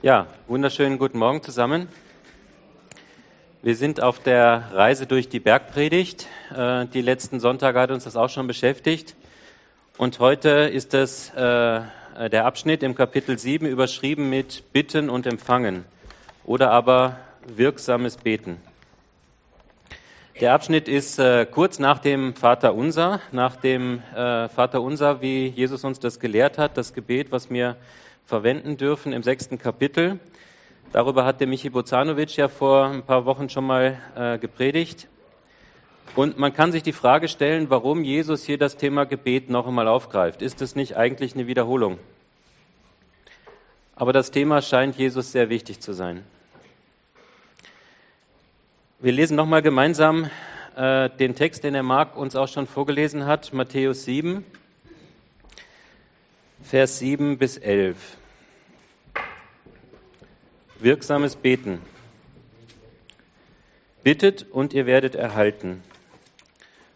Ja, wunderschönen guten Morgen zusammen. Wir sind auf der Reise durch die Bergpredigt. Äh, die letzten Sonntage hat uns das auch schon beschäftigt. Und heute ist es äh, der Abschnitt im Kapitel 7 überschrieben mit Bitten und Empfangen oder aber wirksames Beten. Der Abschnitt ist äh, kurz nach dem Vater Unser, nach dem Vater Unser, wie Jesus uns das gelehrt hat, das Gebet, was mir verwenden dürfen im sechsten Kapitel. Darüber hat der Michi Bozanovic ja vor ein paar Wochen schon mal äh, gepredigt. Und man kann sich die Frage stellen, warum Jesus hier das Thema Gebet noch einmal aufgreift. Ist es nicht eigentlich eine Wiederholung? Aber das Thema scheint Jesus sehr wichtig zu sein. Wir lesen nochmal gemeinsam äh, den Text, den der Marc uns auch schon vorgelesen hat, Matthäus 7, Vers 7 bis 11. Wirksames Beten. Bittet und ihr werdet erhalten.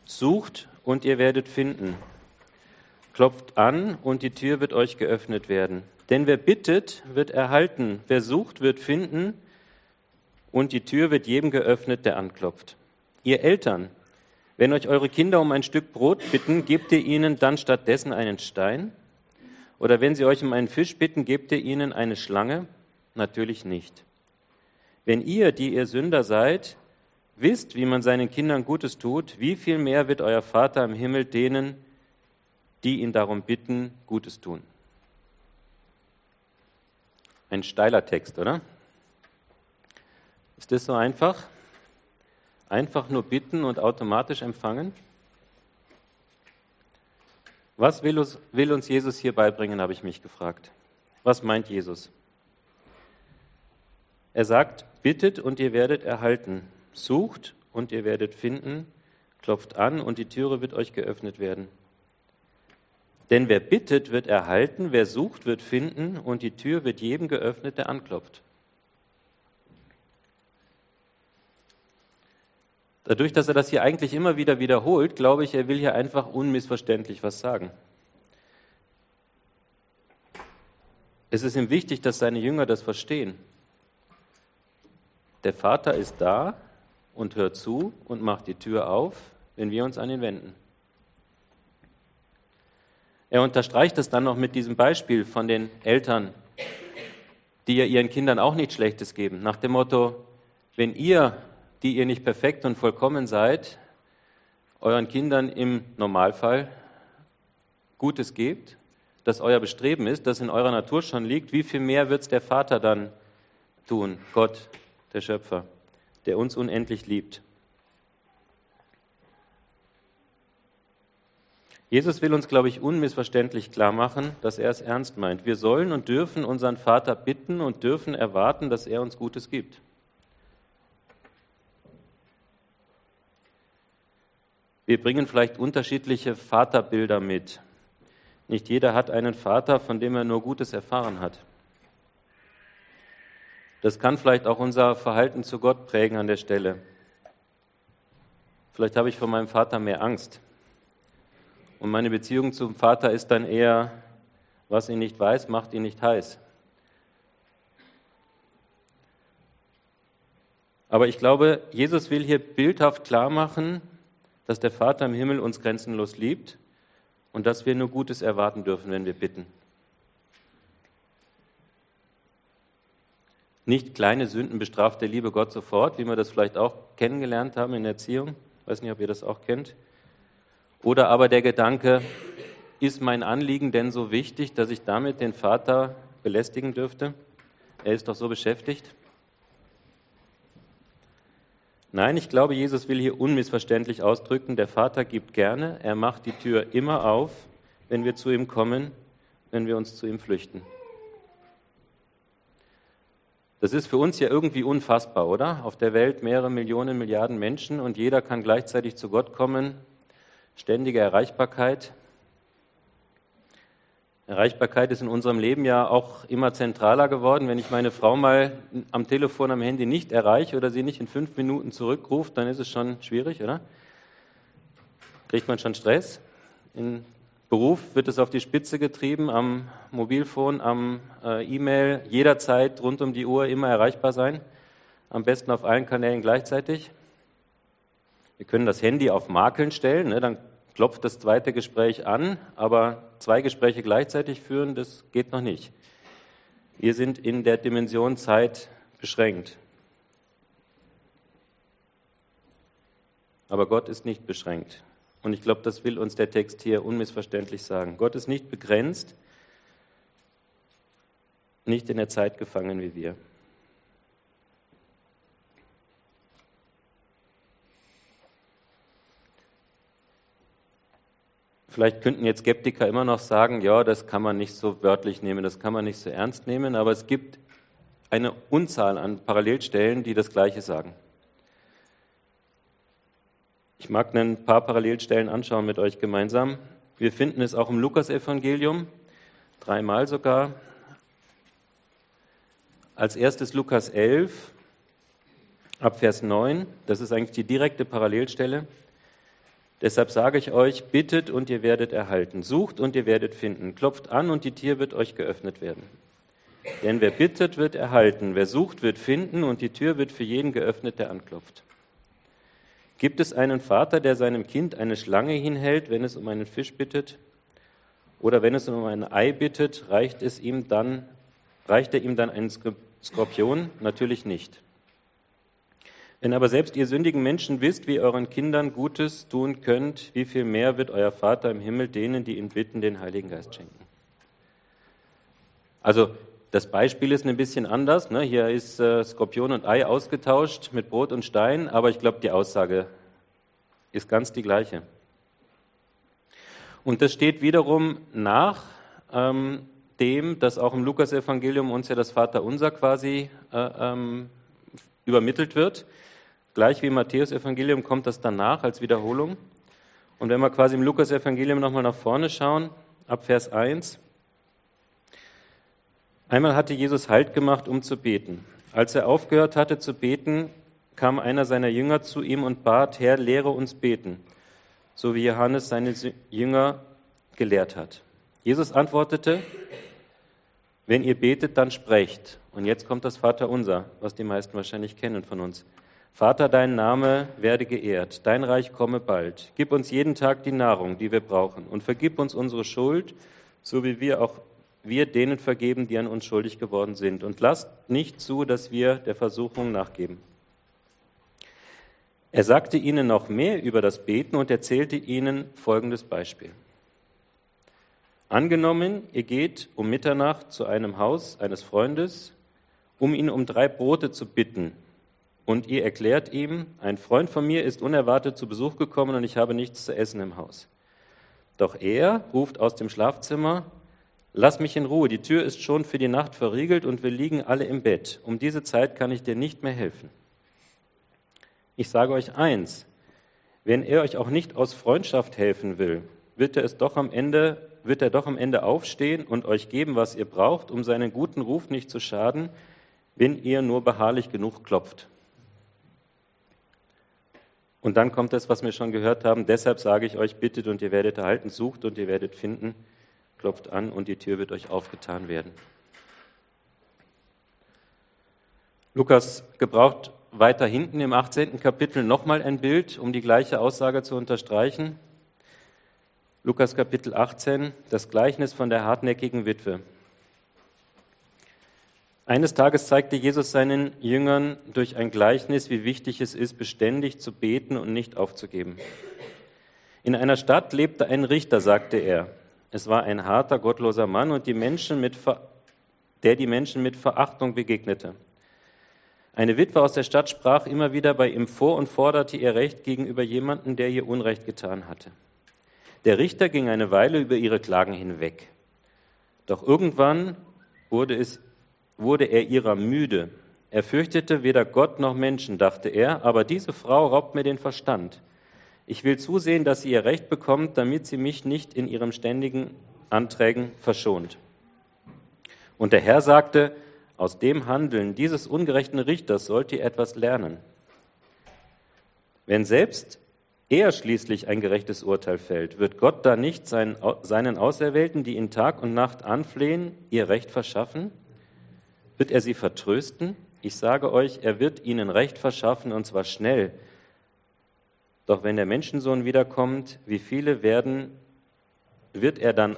Sucht und ihr werdet finden. Klopft an und die Tür wird euch geöffnet werden. Denn wer bittet, wird erhalten. Wer sucht, wird finden. Und die Tür wird jedem geöffnet, der anklopft. Ihr Eltern, wenn euch eure Kinder um ein Stück Brot bitten, gebt ihr ihnen dann stattdessen einen Stein? Oder wenn sie euch um einen Fisch bitten, gebt ihr ihnen eine Schlange? Natürlich nicht. Wenn ihr, die ihr Sünder seid, wisst, wie man seinen Kindern Gutes tut, wie viel mehr wird euer Vater im Himmel denen, die ihn darum bitten, Gutes tun? Ein steiler Text, oder? Ist das so einfach? Einfach nur bitten und automatisch empfangen? Was will uns, Jesus hier beibringen, habe ich mich gefragt. Was meint Jesus? Er sagt, bittet und ihr werdet erhalten, sucht und ihr werdet finden, klopft an und die Türe wird euch geöffnet werden. Denn wer bittet, wird erhalten, wer sucht, wird finden und die Tür wird jedem geöffnet, der anklopft. Dadurch, dass er das hier eigentlich immer wieder wiederholt, glaube ich, er will hier einfach unmissverständlich was sagen. Es ist ihm wichtig, dass seine Jünger das verstehen. Der Vater ist da und hört zu und macht die Tür auf, wenn wir uns an ihn wenden. Er unterstreicht es dann noch mit diesem Beispiel von den Eltern, die ja ihren Kindern auch nichts Schlechtes geben, nach dem Motto, wenn ihr, die ihr nicht perfekt und vollkommen seid, euren Kindern im Normalfall Gutes gebt, das euer Bestreben ist, das in eurer Natur schon liegt, wie viel mehr wird es der Vater dann tun, Gott, der Schöpfer, der uns unendlich liebt. Jesus will uns, glaube ich, unmissverständlich klar machen, dass er es ernst meint. Wir sollen und dürfen unseren Vater bitten und dürfen erwarten, dass er uns Gutes gibt. Wir bringen vielleicht unterschiedliche Vaterbilder mit. Nicht jeder hat einen Vater, von dem er nur Gutes erfahren hat. Das kann vielleicht auch unser Verhalten zu Gott prägen an der Stelle. Vielleicht habe ich von meinem Vater mehr Angst. Und meine Beziehung zum Vater ist dann eher, was ihn nicht weiß, macht ihn nicht heiß. Aber ich glaube, Jesus will hier bildhaft klar machen, dass der Vater im Himmel uns grenzenlos liebt und dass wir nur Gutes erwarten dürfen, wenn wir bitten. Nicht kleine Sünden bestraft der liebe Gott sofort, wie wir das vielleicht auch kennengelernt haben in der Erziehung. Ich weiß nicht, ob ihr das auch kennt. Oder aber der Gedanke, ist mein Anliegen denn so wichtig, dass ich damit den Vater belästigen dürfte? Er ist doch so beschäftigt. Nein, ich glaube, Jesus will hier unmissverständlich ausdrücken, der Vater gibt gerne, er macht die Tür immer auf, wenn wir zu ihm kommen, wenn wir uns zu ihm flüchten. Das ist für uns ja irgendwie unfassbar, oder? Auf der Welt mehrere Millionen, Milliarden Menschen und jeder kann gleichzeitig zu Gott kommen. Ständige Erreichbarkeit. Erreichbarkeit ist in unserem Leben ja auch immer zentraler geworden. Wenn ich meine Frau mal am Telefon, am Handy nicht erreiche oder sie nicht in fünf Minuten zurückruft, dann ist es schon schwierig, oder? Kriegt man schon Stress in Beruf wird es auf die Spitze getrieben, am Mobilfon, am äh, E-Mail, jederzeit rund um die Uhr immer erreichbar sein. Am besten auf allen Kanälen gleichzeitig. Wir können das Handy auf Makeln stellen, ne, dann klopft das zweite Gespräch an, aber zwei Gespräche gleichzeitig führen, das geht noch nicht. Wir sind in der Dimension Zeit beschränkt. Aber Gott ist nicht beschränkt. Und ich glaube, das will uns der Text hier unmissverständlich sagen. Gott ist nicht begrenzt, nicht in der Zeit gefangen wie wir. Vielleicht könnten jetzt Skeptiker immer noch sagen, ja, das kann man nicht so wörtlich nehmen, das kann man nicht so ernst nehmen, aber es gibt eine Unzahl an Parallelstellen, die das Gleiche sagen. Ich mag ein paar Parallelstellen anschauen mit euch gemeinsam. Wir finden es auch im Lukasevangelium, dreimal sogar. Als erstes Lukas 11, ab Vers 9, das ist eigentlich die direkte Parallelstelle. Deshalb sage ich euch, bittet und ihr werdet erhalten, sucht und ihr werdet finden, klopft an und die Tür wird euch geöffnet werden. Denn wer bittet, wird erhalten, wer sucht, wird finden und die Tür wird für jeden geöffnet, der anklopft. Gibt es einen Vater, der seinem Kind eine Schlange hinhält, wenn es um einen Fisch bittet? Oder wenn es um ein Ei bittet, reicht, es ihm dann, reicht er ihm dann einen Skorpion? Natürlich nicht. Wenn aber selbst ihr sündigen Menschen wisst, wie ihr euren Kindern Gutes tun könnt, wie viel mehr wird euer Vater im Himmel denen, die ihn bitten, den Heiligen Geist schenken? Also das Beispiel ist ein bisschen anders. Ne? Hier ist äh, Skorpion und Ei ausgetauscht mit Brot und Stein, aber ich glaube, die Aussage ist ganz die gleiche. Und das steht wiederum nach ähm, dem, dass auch im Lukasevangelium uns ja das Vaterunser quasi äh, ähm, übermittelt wird. Gleich wie im Matthäusevangelium kommt das danach als Wiederholung. Und wenn wir quasi im Lukasevangelium nochmal nach vorne schauen, ab Vers 1, Einmal hatte Jesus Halt gemacht, um zu beten. Als er aufgehört hatte zu beten, kam einer seiner Jünger zu ihm und bat, Herr, lehre uns beten, so wie Johannes seine Jünger gelehrt hat. Jesus antwortete, wenn ihr betet, dann sprecht. Und jetzt kommt das Vaterunser, was die meisten wahrscheinlich kennen von uns. Vater, dein Name werde geehrt, dein Reich komme bald. Gib uns jeden Tag die Nahrung, die wir brauchen, und vergib uns unsere Schuld, so wie wir auch wir denen vergeben, die an uns schuldig geworden sind. Und lasst nicht zu, dass wir der Versuchung nachgeben. Er sagte ihnen noch mehr über das Beten und erzählte ihnen folgendes Beispiel. Angenommen, ihr geht um Mitternacht zu einem Haus eines Freundes, um ihn um drei Brote zu bitten. Und ihr erklärt ihm, ein Freund von mir ist unerwartet zu Besuch gekommen und ich habe nichts zu essen im Haus. Doch er ruft aus dem Schlafzimmer, Lass mich in Ruhe, die Tür ist schon für die Nacht verriegelt und wir liegen alle im Bett. Um diese Zeit kann ich dir nicht mehr helfen. Ich sage euch eins, wenn er euch auch nicht aus Freundschaft helfen will, wird er es doch am Ende, wird er doch am Ende aufstehen und euch geben, was ihr braucht, um seinen guten Ruf nicht zu schaden, wenn ihr nur beharrlich genug klopft. Und dann kommt das, was wir schon gehört haben. Deshalb sage ich euch, bittet und ihr werdet erhalten, sucht und ihr werdet finden klopft an und die Tür wird euch aufgetan werden. Lukas gebraucht weiter hinten im 18. Kapitel nochmal ein Bild, um die gleiche Aussage zu unterstreichen. Lukas Kapitel 18, das Gleichnis von der hartnäckigen Witwe. Eines Tages zeigte Jesus seinen Jüngern durch ein Gleichnis, wie wichtig es ist, beständig zu beten und nicht aufzugeben. In einer Stadt lebte ein Richter, sagte er. Es war ein harter, gottloser Mann und die Menschen mit der die Menschen mit Verachtung begegnete. Eine Witwe aus der Stadt sprach immer wieder bei ihm vor und forderte ihr Recht gegenüber jemandem, der ihr Unrecht getan hatte. Der Richter ging eine Weile über ihre Klagen hinweg. Doch irgendwann wurde, es, wurde er ihrer müde. Er fürchtete weder Gott noch Menschen, dachte er, aber diese Frau raubt mir den Verstand. Ich will zusehen, dass sie ihr Recht bekommt, damit sie mich nicht in ihren ständigen Anträgen verschont. Und der Herr sagte, aus dem Handeln dieses ungerechten Richters sollt ihr etwas lernen. Wenn selbst er schließlich ein gerechtes Urteil fällt, wird Gott da nicht seinen, seinen Auserwählten, die ihn Tag und Nacht anflehen, ihr Recht verschaffen? Wird er sie vertrösten? Ich sage euch, er wird ihnen Recht verschaffen und zwar schnell. Doch wenn der Menschensohn wiederkommt, wie viele werden, wird er dann,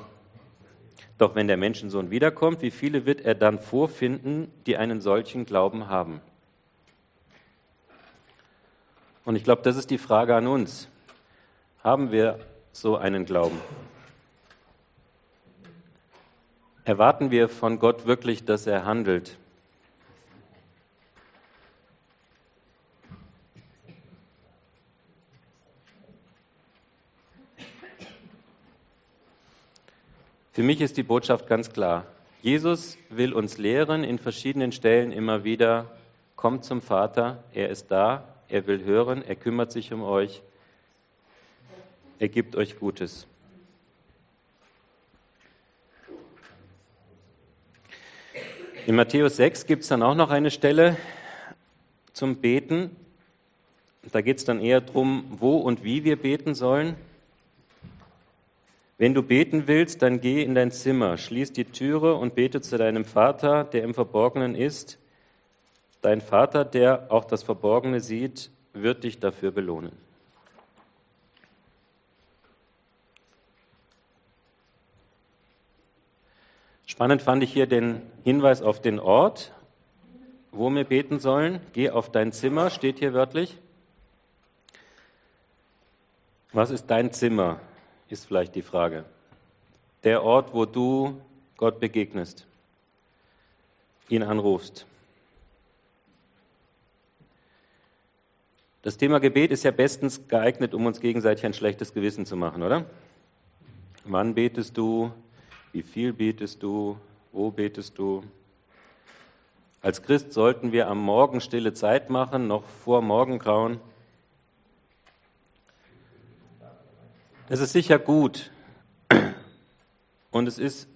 doch wenn der Menschensohn wiederkommt, wie viele wird er dann vorfinden, die einen solchen Glauben haben? Und ich glaube, das ist die Frage an uns. Haben wir so einen Glauben? Erwarten wir von Gott wirklich, dass er handelt? Für mich ist die Botschaft ganz klar. Jesus will uns lehren in verschiedenen Stellen immer wieder, kommt zum Vater, er ist da, er will hören, er kümmert sich um euch, er gibt euch Gutes. In Matthäus 6 gibt es dann auch noch eine Stelle zum Beten. Da geht es dann eher darum, wo und wie wir beten sollen. Wenn du beten willst, dann geh in dein Zimmer, schließ die Türe und bete zu deinem Vater, der im Verborgenen ist. Dein Vater, der auch das Verborgene sieht, wird dich dafür belohnen. Spannend fand ich hier den Hinweis auf den Ort, wo wir beten sollen. Geh auf dein Zimmer, steht hier wörtlich. Was ist dein Zimmer? Ist vielleicht die Frage. Der Ort, wo du Gott begegnest, ihn anrufst. Das Thema Gebet ist ja bestens geeignet, um uns gegenseitig ein schlechtes Gewissen zu machen, oder? Wann betest du? Wie viel betest du? Wo betest du? Als Christ sollten wir am Morgen stille Zeit machen, noch vor Morgengrauen. Es ist sicher gut und es ist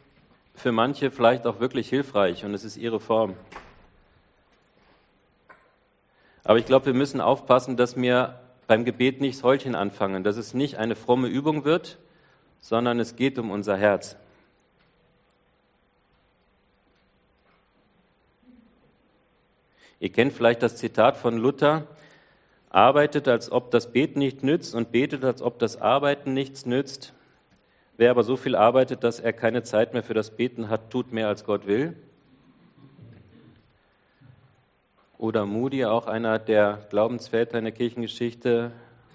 für manche vielleicht auch wirklich hilfreich und es ist ihre Form. Aber ich glaube, wir müssen aufpassen, dass wir beim Gebet nicht Häulchen anfangen, dass es nicht eine fromme Übung wird, sondern es geht um unser Herz. Ihr kennt vielleicht das Zitat von Luther, arbeitet, als ob das Beten nicht nützt und betet, als ob das Arbeiten nichts nützt. Wer aber so viel arbeitet, dass er keine Zeit mehr für das Beten hat, tut mehr, als Gott will. Oder Moody, auch einer der Glaubensväter in der Kirchengeschichte,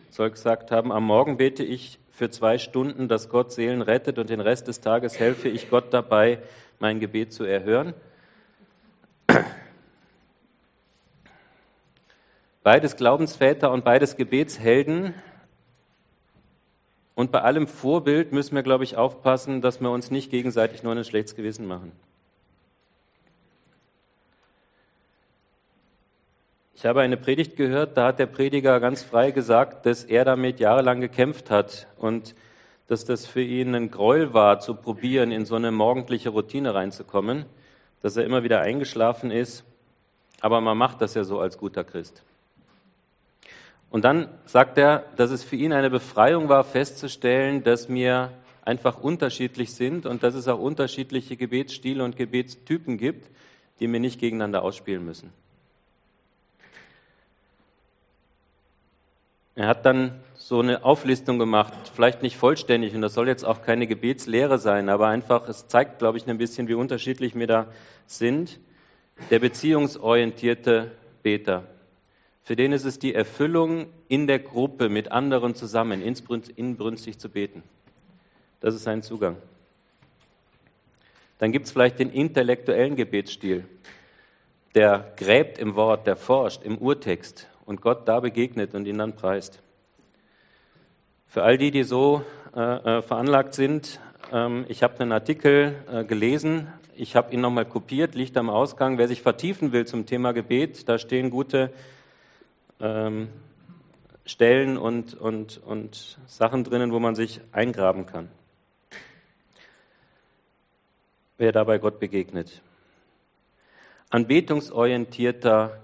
soll gesagt haben, am Morgen bete ich für zwei Stunden, dass Gott Seelen rettet und den Rest des Tages helfe ich Gott dabei, mein Gebet zu erhören. Beides Glaubensväter und beides Gebetshelden. Und bei allem Vorbild müssen wir, glaube ich, aufpassen, dass wir uns nicht gegenseitig nur ein schlechtes Gewissen machen. Ich habe eine Predigt gehört, da hat der Prediger ganz frei gesagt, dass er damit jahrelang gekämpft hat und dass das für ihn ein Gräuel war, zu probieren, in so eine morgendliche Routine reinzukommen, dass er immer wieder eingeschlafen ist. Aber man macht das ja so als guter Christ. Und dann sagt er, dass es für ihn eine Befreiung war, festzustellen, dass wir einfach unterschiedlich sind und dass es auch unterschiedliche Gebetsstile und Gebetstypen gibt, die wir nicht gegeneinander ausspielen müssen. Er hat dann so eine Auflistung gemacht, vielleicht nicht vollständig, und das soll jetzt auch keine Gebetslehre sein, aber einfach, es zeigt, glaube ich, ein bisschen, wie unterschiedlich wir da sind. Der beziehungsorientierte Beter. Für den ist es die Erfüllung, in der Gruppe mit anderen zusammen inbrünstig zu beten. Das ist sein Zugang. Dann gibt es vielleicht den intellektuellen Gebetsstil. Der gräbt im Wort, der forscht im Urtext und Gott da begegnet und ihn dann preist. Für all die, die so äh, äh veranlagt sind, ähm, ich habe einen Artikel äh, gelesen, ich habe ihn nochmal kopiert, liegt am Ausgang. Wer sich vertiefen will zum Thema Gebet, da stehen gute ähm, Stellen und, und, und Sachen drinnen, wo man sich eingraben kann. Wer dabei Gott begegnet. Anbetungsorientierter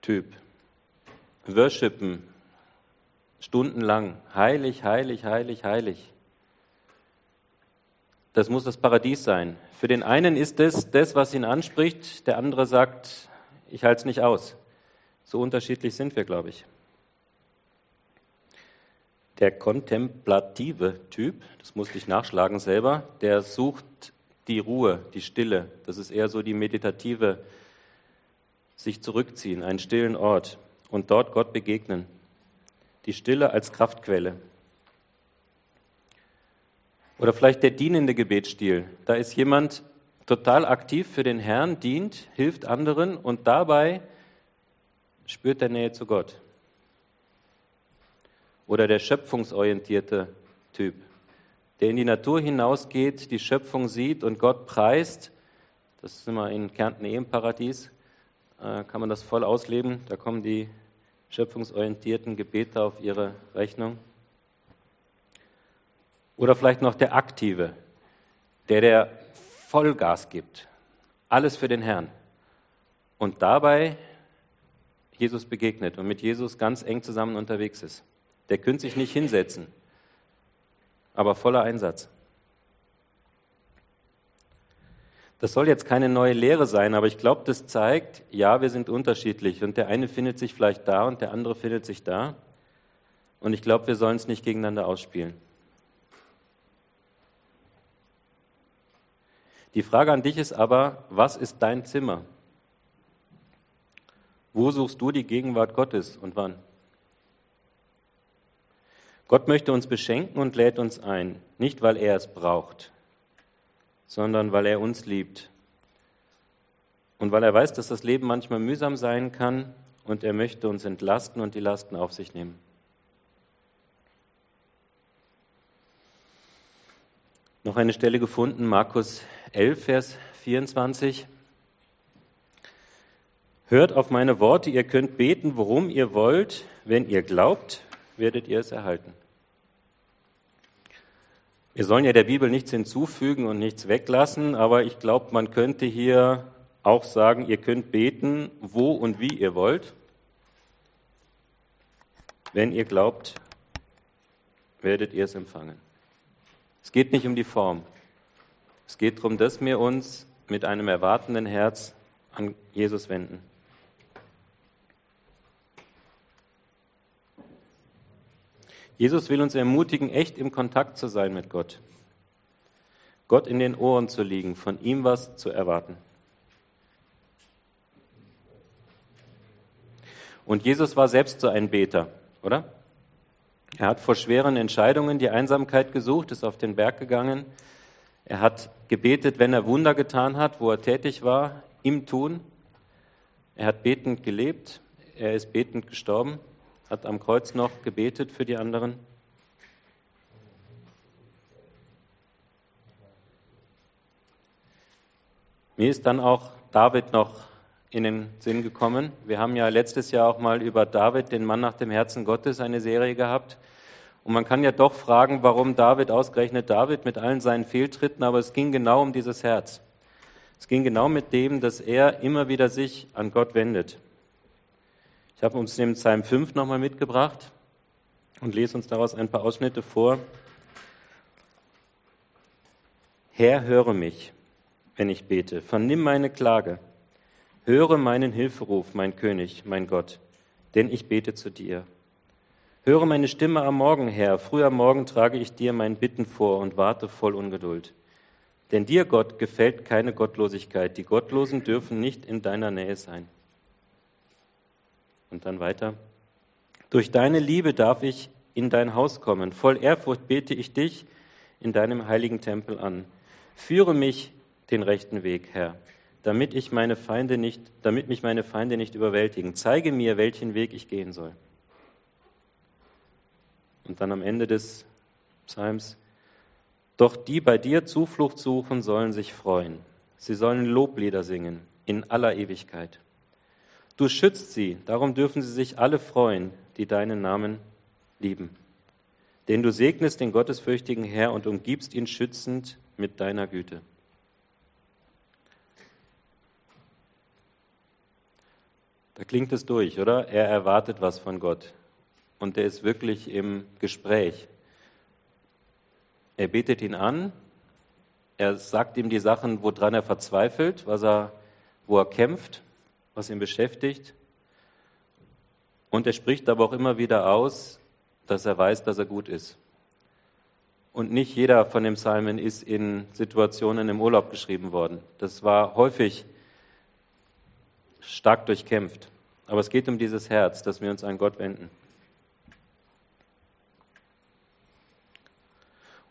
Typ. Worshipen, stundenlang. Heilig, heilig, heilig, heilig. Das muss das Paradies sein. Für den einen ist es das, was ihn anspricht, der andere sagt, ich halte es nicht aus. So unterschiedlich sind wir, glaube ich. Der kontemplative Typ, das musste ich nachschlagen selber, der sucht die Ruhe, die Stille. Das ist eher so die meditative, sich zurückziehen, einen stillen Ort und dort Gott begegnen. Die Stille als Kraftquelle. Oder vielleicht der dienende Gebetsstil. Da ist jemand total aktiv für den Herrn, dient, hilft anderen und dabei spürt er Nähe zu Gott. Oder der schöpfungsorientierte Typ, der in die Natur hinausgeht, die Schöpfung sieht und Gott preist. Das ist immer in Kärnten eh im Paradies, äh, kann man das voll ausleben. Da kommen die schöpfungsorientierten Gebete auf ihre Rechnung. Oder vielleicht noch der Aktive, der der Vollgas gibt, alles für den Herrn und dabei Jesus begegnet und mit Jesus ganz eng zusammen unterwegs ist. Der könnte sich nicht hinsetzen, aber voller Einsatz. Das soll jetzt keine neue Lehre sein, aber ich glaube, das zeigt, ja, wir sind unterschiedlich und der eine findet sich vielleicht da und der andere findet sich da. Und ich glaube, wir sollen es nicht gegeneinander ausspielen. Die Frage an dich ist aber, was ist dein Zimmer? Wo suchst du die Gegenwart Gottes und wann? Gott möchte uns beschenken und lädt uns ein, nicht weil er es braucht, sondern weil er uns liebt. Und weil er weiß, dass das Leben manchmal mühsam sein kann und er möchte uns entlasten und die Lasten auf sich nehmen. Noch eine Stelle gefunden, Markus 11, Vers 24. Hört auf meine Worte, ihr könnt beten, worum ihr wollt. Wenn ihr glaubt, werdet ihr es erhalten. Wir sollen ja der Bibel nichts hinzufügen und nichts weglassen, aber ich glaube, man könnte hier auch sagen, ihr könnt beten, wo und wie ihr wollt. Wenn ihr glaubt, werdet ihr es empfangen. Es geht nicht um die Form. Es geht darum, dass wir uns mit einem erwartenden Herz an Jesus wenden. Jesus will uns ermutigen, echt im Kontakt zu sein mit Gott. Gott in den Ohren zu liegen, von ihm was zu erwarten. Und Jesus war selbst so ein Beter, oder? Er hat vor schweren Entscheidungen die Einsamkeit gesucht, ist auf den Berg gegangen. Er hat gebetet, wenn er Wunder getan hat, wo er tätig war, im Tun. Er hat betend gelebt, er ist betend gestorben, hat am Kreuz noch gebetet für die anderen. Mir ist dann auch David noch in den Sinn gekommen. Wir haben ja letztes Jahr auch mal über David, den Mann nach dem Herzen Gottes, eine Serie gehabt. Und man kann ja doch fragen, warum David ausgerechnet David mit allen seinen Fehltritten, aber es ging genau um dieses Herz. Es ging genau mit dem, dass er immer wieder sich an Gott wendet. Ich habe uns den Psalm 5 nochmal mitgebracht und lese uns daraus ein paar Ausschnitte vor. Herr, höre mich, wenn ich bete, vernimm meine Klage. Höre meinen Hilferuf, mein König, mein Gott, denn ich bete zu dir. Höre meine Stimme am Morgen, Herr. Früh am Morgen trage ich dir mein Bitten vor und warte voll Ungeduld. Denn dir, Gott, gefällt keine Gottlosigkeit. Die Gottlosen dürfen nicht in deiner Nähe sein. Und dann weiter. Durch deine Liebe darf ich in dein Haus kommen. Voll Ehrfurcht bete ich dich in deinem heiligen Tempel an. Führe mich den rechten Weg, Herr damit, ich meine Feinde nicht, damit mich meine Feinde nicht überwältigen. Zeige mir, welchen Weg ich gehen soll. Und dann am Ende des Psalms, doch die bei dir Zuflucht suchen, sollen sich freuen. Sie sollen Loblieder singen in aller Ewigkeit. Du schützt sie, darum dürfen sie sich alle freuen, die deinen Namen lieben. Denn du segnest den gottesfürchtigen Herr und umgibst ihn schützend mit deiner Güte. Da klingt es durch, oder? Er erwartet was von Gott. und der ist wirklich im Gespräch. Er betet ihn an, er sagt ihm die Sachen, woran er verzweifelt, was er, wo er kämpft, was ihn beschäftigt. Und er spricht aber auch immer wieder aus, dass er weiß, dass er gut ist. Und nicht jeder von den Psalmen ist in Situationen im Urlaub geschrieben worden. Das war häufig stark durchkämpft. Aber es geht um dieses Herz, dass wir uns an Gott wenden.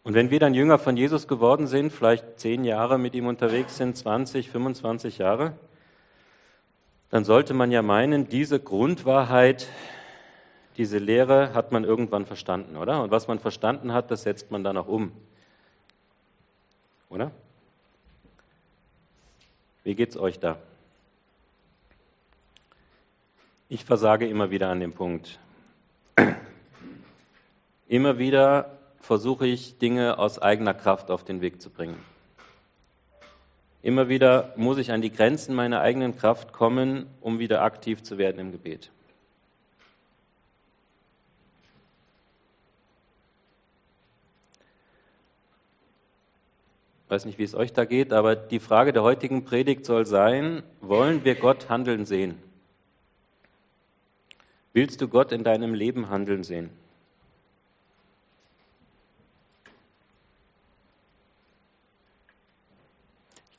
Und wenn wir dann Jünger von Jesus geworden sind, vielleicht zehn Jahre mit ihm unterwegs sind, 20, 25 Jahre, dann sollte man ja meinen, diese Grundwahrheit, diese Lehre hat man irgendwann verstanden, oder? Und was man verstanden hat, das setzt man dann auch um. Oder? Wie geht's euch da? Ich versage immer wieder an dem Punkt. Immer wieder versuche ich, Dinge aus eigener Kraft auf den Weg zu bringen. Immer wieder muss ich an die Grenzen meiner eigenen Kraft kommen, um wieder aktiv zu werden im Gebet. Ich weiß nicht, wie es euch da geht, aber die Frage der heutigen Predigt soll sein, wollen wir Gott handeln sehen? Willst du Gott in deinem Leben handeln sehen?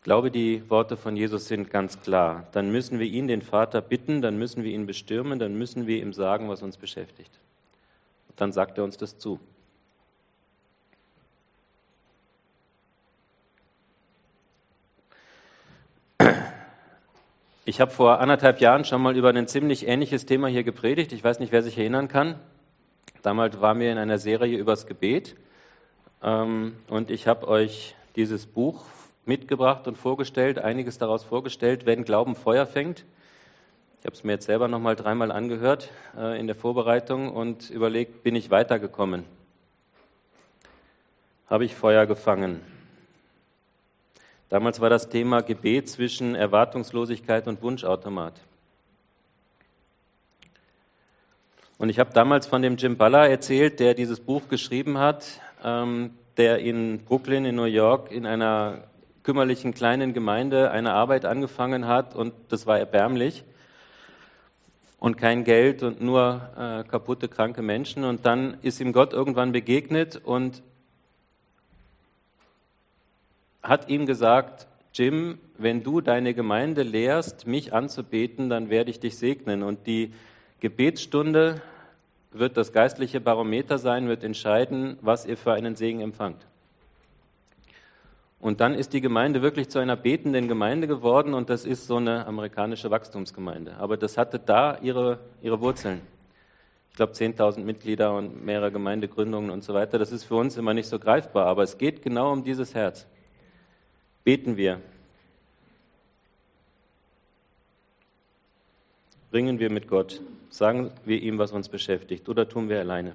Ich glaube, die Worte von Jesus sind ganz klar. Dann müssen wir ihn, den Vater, bitten, dann müssen wir ihn bestürmen, dann müssen wir ihm sagen, was uns beschäftigt. Und dann sagt er uns das zu. Ich habe vor anderthalb Jahren schon mal über ein ziemlich ähnliches Thema hier gepredigt. Ich weiß nicht, wer sich erinnern kann. Damals waren wir in einer Serie übers Gebet. Ähm, und ich habe euch dieses Buch mitgebracht und vorgestellt, einiges daraus vorgestellt, wenn Glauben Feuer fängt. Ich habe es mir jetzt selber noch mal dreimal angehört äh, in der Vorbereitung und überlegt, bin ich weitergekommen? Habe ich Feuer gefangen? Damals war das Thema Gebet zwischen Erwartungslosigkeit und Wunschautomat. Und ich habe damals von dem Jim Baller erzählt, der dieses Buch geschrieben hat, ähm, der in Brooklyn in New York in einer kümmerlichen kleinen Gemeinde eine Arbeit angefangen hat und das war erbärmlich und kein Geld und nur äh, kaputte, kranke Menschen. Und dann ist ihm Gott irgendwann begegnet und hat ihm gesagt, Jim, wenn du deine Gemeinde lehrst, mich anzubeten, dann werde ich dich segnen. Und die Gebetsstunde wird das geistliche Barometer sein, wird entscheiden, was ihr für einen Segen empfangt. Und dann ist die Gemeinde wirklich zu einer betenden Gemeinde geworden und das ist so eine amerikanische Wachstumsgemeinde. Aber das hatte da ihre, ihre Wurzeln. Ich glaube 10.000 Mitglieder und mehrere Gemeindegründungen und so weiter. Das ist für uns immer nicht so greifbar, aber es geht genau um dieses Herz. Beten wir. Ringen wir mit Gott. Sagen wir ihm, was uns beschäftigt oder tun wir alleine.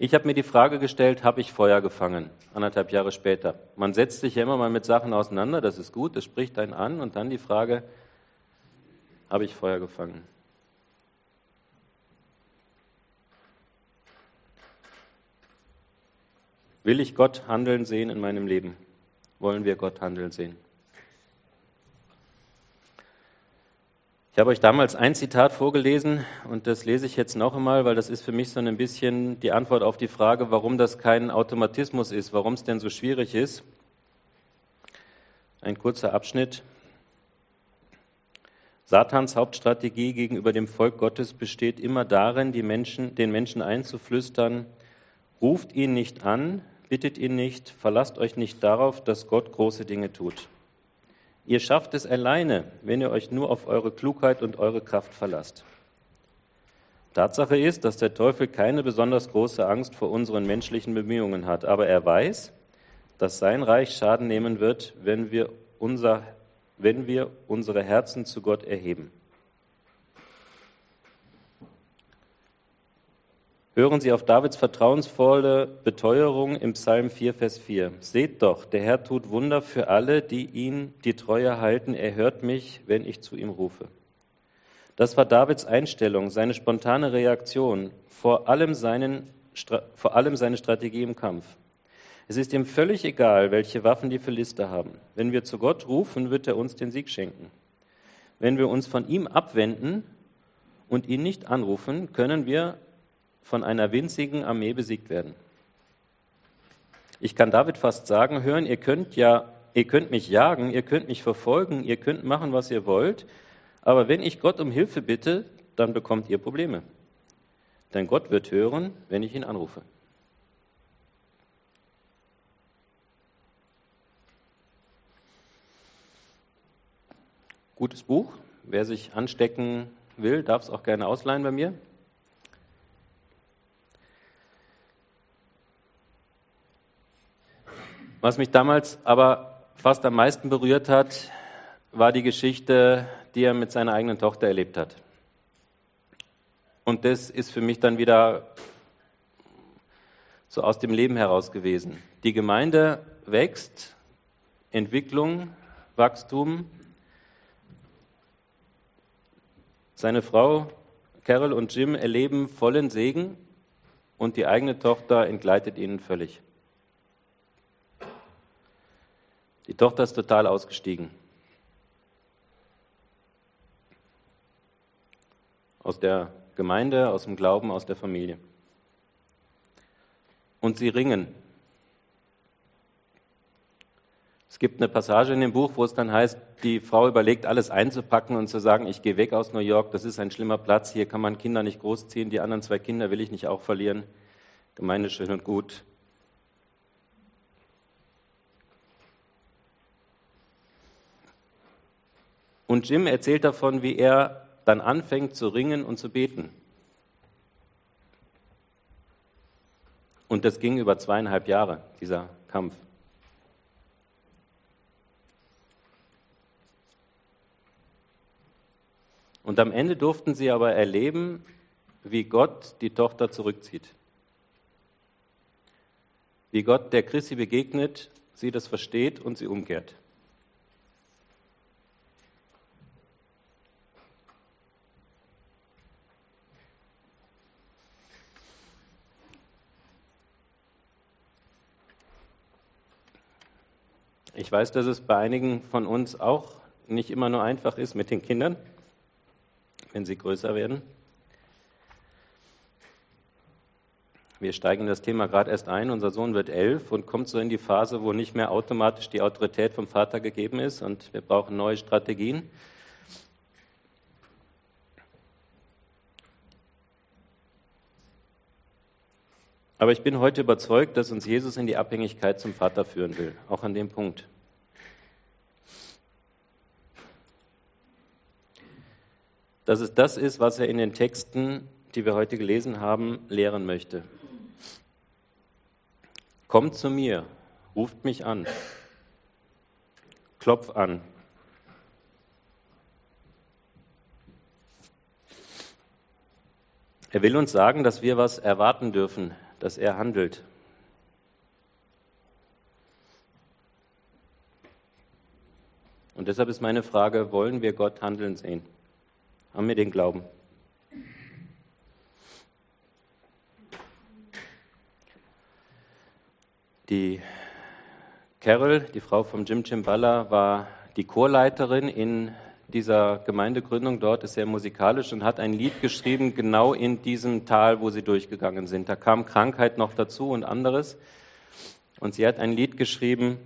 Ich habe mir die Frage gestellt, habe ich Feuer gefangen? Anderthalb Jahre später. Man setzt sich ja immer mal mit Sachen auseinander, das ist gut, das spricht einen an. Und dann die Frage, habe ich Feuer gefangen? Will ich Gott handeln sehen in meinem Leben? Wollen wir Gott handeln sehen? Ich habe euch damals ein Zitat vorgelesen und das lese ich jetzt noch einmal, weil das ist für mich so ein bisschen die Antwort auf die Frage, warum das kein Automatismus ist, warum es denn so schwierig ist. Ein kurzer Abschnitt. Satans Hauptstrategie gegenüber dem Volk Gottes besteht immer darin, Menschen, den Menschen einzuflüstern, ruft ihn nicht an, bittet ihn nicht, verlasst euch nicht darauf, dass Gott große Dinge tut. Ihr schafft es alleine, wenn ihr euch nur auf eure Klugheit und eure Kraft verlasst. Tatsache ist, dass der Teufel keine besonders große Angst vor unseren menschlichen Bemühungen hat, aber er weiß, dass sein Reich Schaden nehmen wird, wenn wir, unser, wenn wir unsere Herzen zu Gott erheben. Hören Sie auf Davids vertrauensvolle Beteuerung im Psalm 4, Vers 4. Seht doch, der Herr tut Wunder für alle, die ihn die Treue halten. Er hört mich, wenn ich zu ihm rufe. Das war Davids Einstellung, seine spontane Reaktion, vor allem, seinen, vor allem seine Strategie im Kampf. Es ist ihm völlig egal, welche Waffen die Philister haben. Wenn wir zu Gott rufen, wird er uns den Sieg schenken. Wenn wir uns von ihm abwenden und ihn nicht anrufen, können wir von einer winzigen Armee besiegt werden. Ich kann David fast sagen, hören, ihr könnt ja, ihr könnt mich jagen, ihr könnt mich verfolgen, ihr könnt machen, was ihr wollt, aber wenn ich Gott um Hilfe bitte, dann bekommt ihr Probleme. Denn Gott wird hören, wenn ich ihn anrufe. Gutes Buch. Wer sich anstecken will, darf es auch gerne ausleihen bei mir. Was mich damals aber fast am meisten berührt hat, war die Geschichte, die er mit seiner eigenen Tochter erlebt hat. Und das ist für mich dann wieder so aus dem Leben heraus gewesen. Die Gemeinde wächst, Entwicklung, Wachstum. Seine Frau Carol und Jim erleben vollen Segen und die eigene Tochter entgleitet ihnen völlig. Die Tochter ist total ausgestiegen. Aus der Gemeinde, aus dem Glauben, aus der Familie. Und sie ringen. Es gibt eine Passage in dem Buch, wo es dann heißt, die Frau überlegt, alles einzupacken und zu sagen, ich gehe weg aus New York, das ist ein schlimmer Platz, hier kann man Kinder nicht großziehen, die anderen zwei Kinder will ich nicht auch verlieren. Gemeinde schön und gut. Und Jim erzählt davon, wie er dann anfängt zu ringen und zu beten. Und das ging über zweieinhalb Jahre, dieser Kampf. Und am Ende durften sie aber erleben, wie Gott die Tochter zurückzieht. Wie Gott der Christi begegnet, sie das versteht und sie umkehrt. Ich weiß, dass es bei einigen von uns auch nicht immer nur einfach ist mit den Kindern, wenn sie größer werden. Wir steigen das Thema gerade erst ein. Unser Sohn wird elf und kommt so in die Phase, wo nicht mehr automatisch die Autorität vom Vater gegeben ist und wir brauchen neue Strategien. Aber ich bin heute überzeugt, dass uns Jesus in die Abhängigkeit zum Vater führen will, auch an dem Punkt. Dass es das ist, was er in den Texten, die wir heute gelesen haben, lehren möchte. Kommt zu mir, ruft mich an, klopf an. Er will uns sagen, dass wir was erwarten dürfen, dass er handelt. Und deshalb ist meine Frage, wollen wir Gott handeln sehen? Haben wir den Glauben? Die Carol, die Frau von Jim Chimbala, war die Chorleiterin in dieser Gemeindegründung dort ist sehr musikalisch und hat ein Lied geschrieben, genau in diesem Tal, wo sie durchgegangen sind. Da kam Krankheit noch dazu und anderes. Und sie hat ein Lied geschrieben,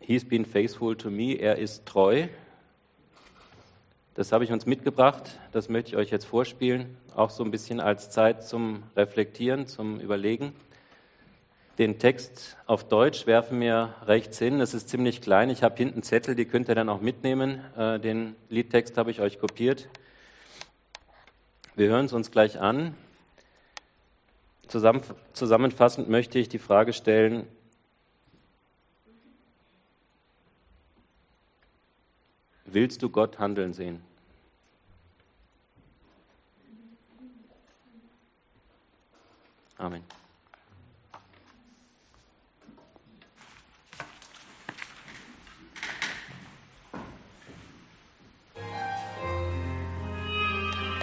He's been faithful to me, er ist treu. Das habe ich uns mitgebracht, das möchte ich euch jetzt vorspielen, auch so ein bisschen als Zeit zum Reflektieren, zum Überlegen. Den Text auf Deutsch werfen wir rechts hin. Es ist ziemlich klein. Ich habe hinten Zettel, die könnt ihr dann auch mitnehmen. Äh, den Liedtext habe ich euch kopiert. Wir hören es uns gleich an. zusammenfassend möchte ich die Frage stellen, willst du Gott handeln sehen? Amen.